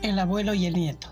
El abuelo y el nieto.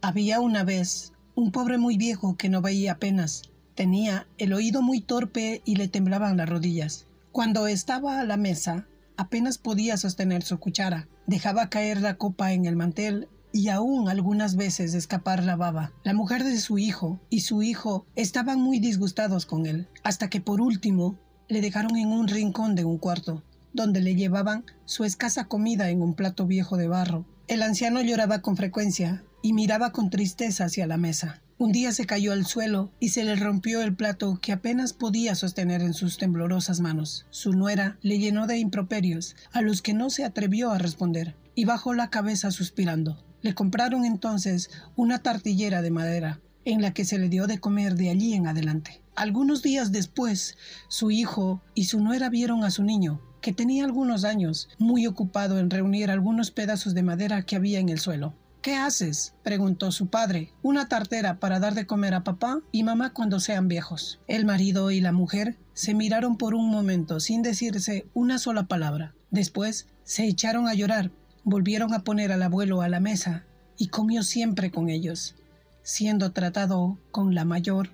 Había una vez un pobre muy viejo que no veía apenas. Tenía el oído muy torpe y le temblaban las rodillas. Cuando estaba a la mesa, apenas podía sostener su cuchara. Dejaba caer la copa en el mantel y aún algunas veces escapar la baba. La mujer de su hijo y su hijo estaban muy disgustados con él, hasta que por último le dejaron en un rincón de un cuarto, donde le llevaban su escasa comida en un plato viejo de barro el anciano lloraba con frecuencia y miraba con tristeza hacia la mesa. Un día se cayó al suelo y se le rompió el plato que apenas podía sostener en sus temblorosas manos. Su nuera le llenó de improperios, a los que no se atrevió a responder, y bajó la cabeza suspirando. Le compraron entonces una tartillera de madera, en la que se le dio de comer de allí en adelante. Algunos días después, su hijo y su nuera vieron a su niño, que tenía algunos años, muy ocupado en reunir algunos pedazos de madera que había en el suelo. ¿Qué haces? preguntó su padre. Una tartera para dar de comer a papá y mamá cuando sean viejos. El marido y la mujer se miraron por un momento sin decirse una sola palabra. Después se echaron a llorar, volvieron a poner al abuelo a la mesa y comió siempre con ellos, siendo tratado con la mayor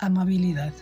amabilidad.